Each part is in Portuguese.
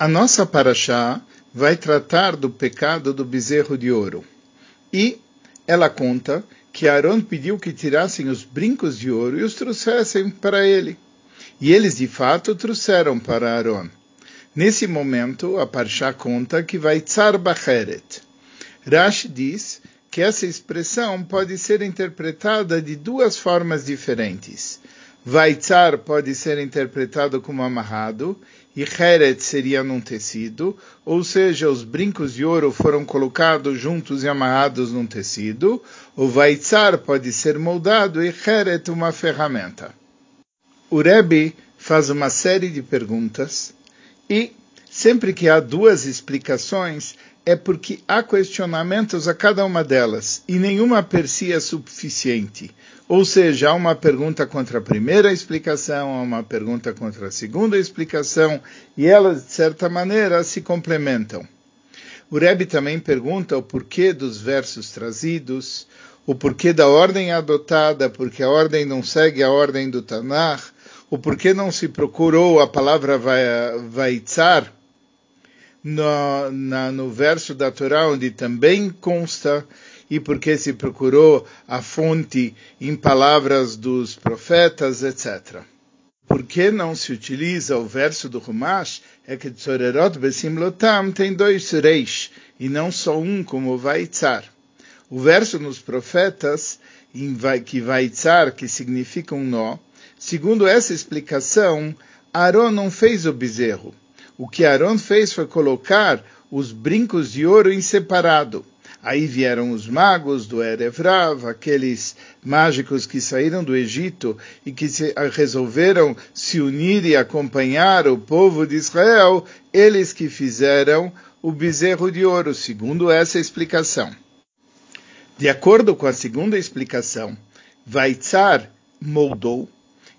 A nossa paraxá vai tratar do pecado do bezerro de ouro. E ela conta que Aaron pediu que tirassem os brincos de ouro e os trouxessem para ele. E eles de fato trouxeram para Aaron. Nesse momento, a Parshá conta que vai tsar bacheret. Rashi diz que essa expressão pode ser interpretada de duas formas diferentes. Vaitzar pode ser interpretado como amarrado, e Heret seria num tecido, ou seja, os brincos de ouro foram colocados juntos e amarrados num tecido. O Vaitzar pode ser moldado e Heret uma ferramenta. O Rebbe faz uma série de perguntas e, sempre que há duas explicações, é porque há questionamentos a cada uma delas e nenhuma per si é suficiente. Ou seja, há uma pergunta contra a primeira explicação, há uma pergunta contra a segunda explicação e elas, de certa maneira, se complementam. O Rebbe também pergunta o porquê dos versos trazidos, o porquê da ordem adotada, porque a ordem não segue a ordem do Tanakh, o porquê não se procurou a palavra vaitzar, no, no verso da Torá, onde também consta, e porque se procurou a fonte em palavras dos profetas, etc. Por que não se utiliza o verso do Rumash? É que Tzorerot Besimlotam tem dois reis, e não só um, como Vaitzar. O verso nos profetas, que Vaitzar, que significa um nó, segundo essa explicação, Aaron não fez o bezerro o que Aaron fez foi colocar os brincos de ouro em separado. Aí vieram os magos do Erevrav, aqueles mágicos que saíram do Egito e que se, resolveram se unir e acompanhar o povo de Israel, eles que fizeram o bezerro de ouro, segundo essa explicação. De acordo com a segunda explicação, Vaitzar moldou.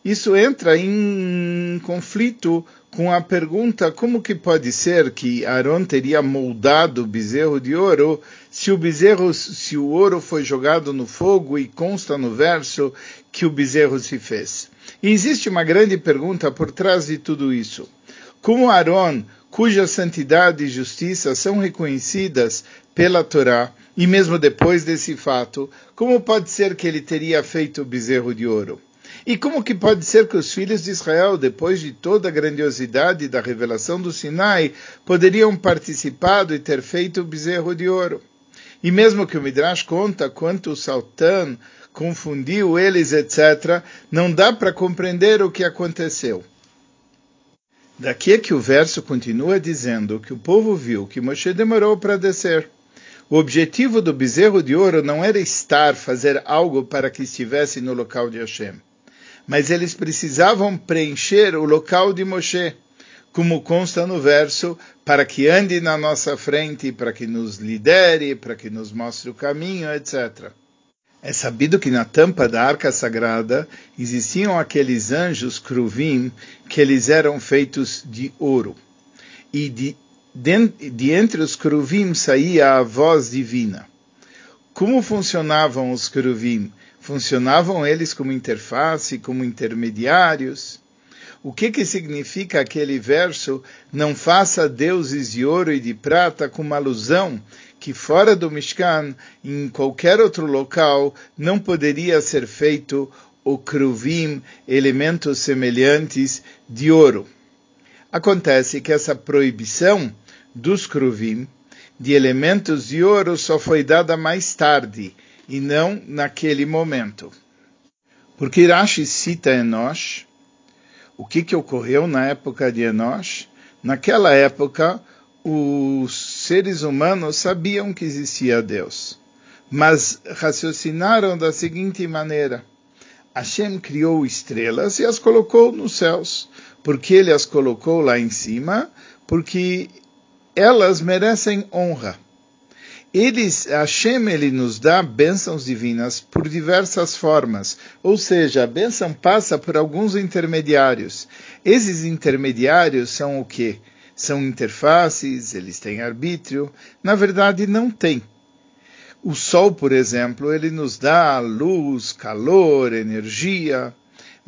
Isso entra em conflito com a pergunta como que pode ser que Aaron teria moldado o bezerro de ouro se o bezerro, se o ouro foi jogado no fogo e consta no verso que o bezerro se fez. E existe uma grande pergunta por trás de tudo isso. Como Aaron, cuja santidade e justiça são reconhecidas pela Torá, e mesmo depois desse fato, como pode ser que ele teria feito o bezerro de ouro? E como que pode ser que os filhos de Israel, depois de toda a grandiosidade da revelação do Sinai, poderiam participado e ter feito o bezerro de ouro? E mesmo que o Midrash conta quanto o Saltan confundiu eles, etc., não dá para compreender o que aconteceu. Daqui é que o verso continua dizendo que o povo viu que Moshe demorou para descer. O objetivo do bezerro de ouro não era estar, fazer algo para que estivesse no local de Hashem mas eles precisavam preencher o local de Moshe, como consta no verso, para que ande na nossa frente, para que nos lidere, para que nos mostre o caminho, etc. É sabido que na tampa da arca sagrada existiam aqueles anjos cruvim que eles eram feitos de ouro. E de, de, de entre os cruvim saía a voz divina. Como funcionavam os cruvim? Funcionavam eles como interface, como intermediários? O que, que significa aquele verso? Não faça deuses de ouro e de prata com uma alusão que fora do Mishkan, em qualquer outro local, não poderia ser feito o kruvim, elementos semelhantes de ouro. Acontece que essa proibição dos kruvim, de elementos de ouro, só foi dada mais tarde, e não naquele momento. Porque Rashi cita Enosh, o que, que ocorreu na época de Enosh? Naquela época, os seres humanos sabiam que existia Deus, mas raciocinaram da seguinte maneira: Hashem criou estrelas e as colocou nos céus. Porque ele as colocou lá em cima? Porque elas merecem honra eles, Hashem, ele nos dá bênçãos divinas por diversas formas, ou seja, a bênção passa por alguns intermediários. Esses intermediários são o quê? São interfaces, eles têm arbítrio. Na verdade, não tem. O Sol, por exemplo, ele nos dá luz, calor, energia,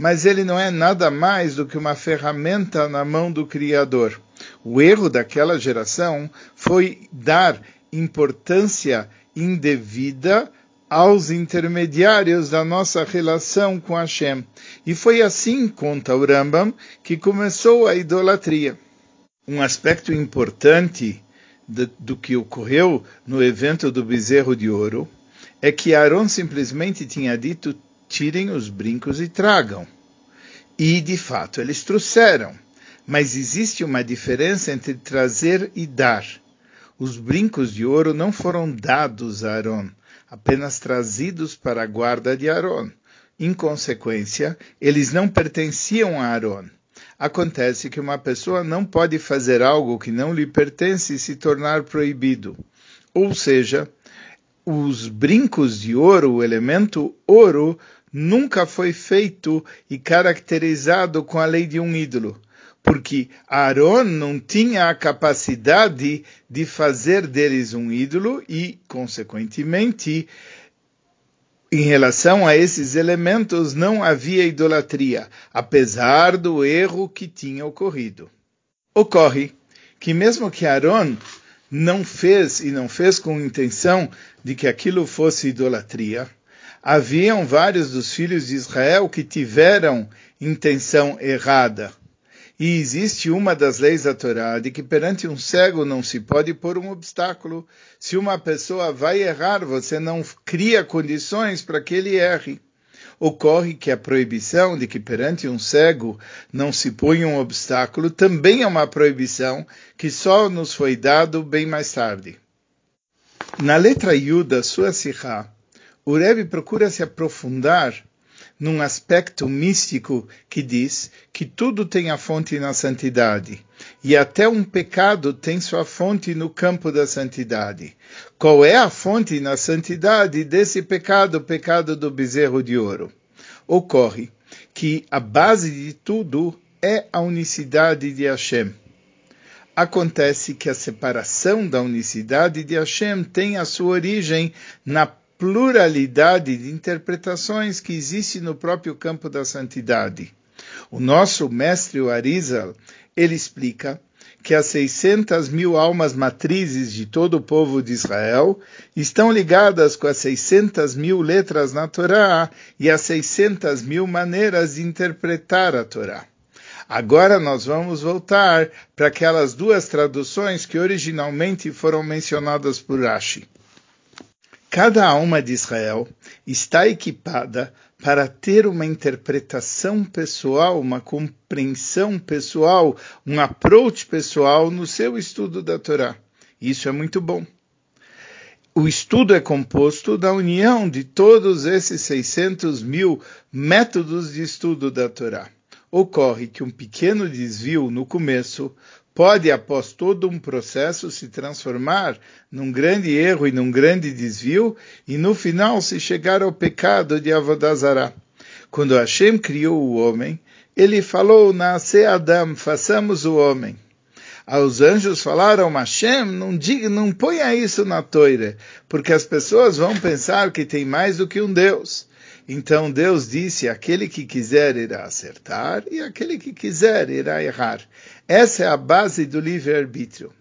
mas ele não é nada mais do que uma ferramenta na mão do Criador. O erro daquela geração foi dar importância indevida aos intermediários da nossa relação com Hashem. E foi assim, conta o Rambam, que começou a idolatria. Um aspecto importante do, do que ocorreu no evento do bezerro de ouro é que Aaron simplesmente tinha dito: tirem os brincos e tragam. E, de fato, eles trouxeram. Mas existe uma diferença entre trazer e dar. Os brincos de ouro não foram dados a Aaron, apenas trazidos para a guarda de Aaron. Em consequência, eles não pertenciam a Aaron. Acontece que uma pessoa não pode fazer algo que não lhe pertence e se tornar proibido. Ou seja, os brincos de ouro, o elemento ouro, nunca foi feito e caracterizado com a lei de um ídolo, porque Aaron não tinha a capacidade de fazer deles um ídolo e, consequentemente, em relação a esses elementos não havia idolatria, apesar do erro que tinha ocorrido. Ocorre que mesmo que Aaron não fez e não fez com intenção de que aquilo fosse idolatria, haviam vários dos filhos de Israel que tiveram intenção errada. E existe uma das leis da Torá de que perante um cego não se pode pôr um obstáculo. Se uma pessoa vai errar, você não cria condições para que ele erre. Ocorre que a proibição de que perante um cego não se põe um obstáculo também é uma proibição que só nos foi dado bem mais tarde. Na letra Yuda, sua Sihá, o Rebbe procura se aprofundar num aspecto místico que diz que tudo tem a fonte na santidade, e até um pecado tem sua fonte no campo da santidade. Qual é a fonte na santidade desse pecado, o pecado do bezerro de ouro? Ocorre que a base de tudo é a unicidade de Hashem. Acontece que a separação da unicidade de Hashem tem a sua origem na pluralidade de interpretações que existe no próprio campo da santidade. O nosso mestre, Arizal, ele explica que as 600 mil almas matrizes de todo o povo de Israel estão ligadas com as 600 mil letras na Torá e as 600 mil maneiras de interpretar a Torá. Agora nós vamos voltar para aquelas duas traduções que originalmente foram mencionadas por Rashi. Cada alma de Israel está equipada para ter uma interpretação pessoal, uma compreensão pessoal, um approach pessoal no seu estudo da Torá. Isso é muito bom. O estudo é composto da união de todos esses 600 mil métodos de estudo da Torá. Ocorre que um pequeno desvio no começo pode, após todo um processo, se transformar num grande erro e num grande desvio, e no final se chegar ao pecado de Avodazara. Quando Hashem criou o homem, ele falou, Nasce Adam, façamos o homem. Os anjos falaram, Hashem, não, diga, não ponha isso na toira, porque as pessoas vão pensar que tem mais do que um Deus. Então Deus disse: aquele que quiser irá acertar e aquele que quiser irá errar. Essa é a base do livre-arbítrio.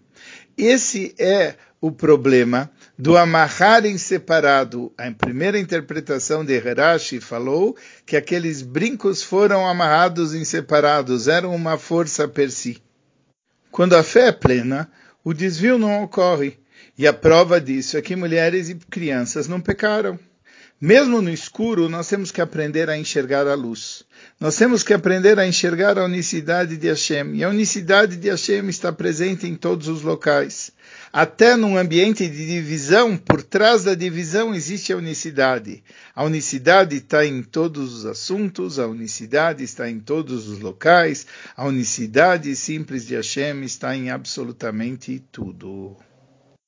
Esse é o problema do amarrar em separado. A primeira interpretação de Herashi falou que aqueles brincos foram amarrados em separados, eram uma força per si. Quando a fé é plena, o desvio não ocorre. E a prova disso é que mulheres e crianças não pecaram. Mesmo no escuro, nós temos que aprender a enxergar a luz. Nós temos que aprender a enxergar a unicidade de Hashem. E a unicidade de Hashem está presente em todos os locais. Até num ambiente de divisão, por trás da divisão existe a unicidade. A unicidade está em todos os assuntos, a unicidade está em todos os locais, a unicidade simples de Hashem está em absolutamente tudo.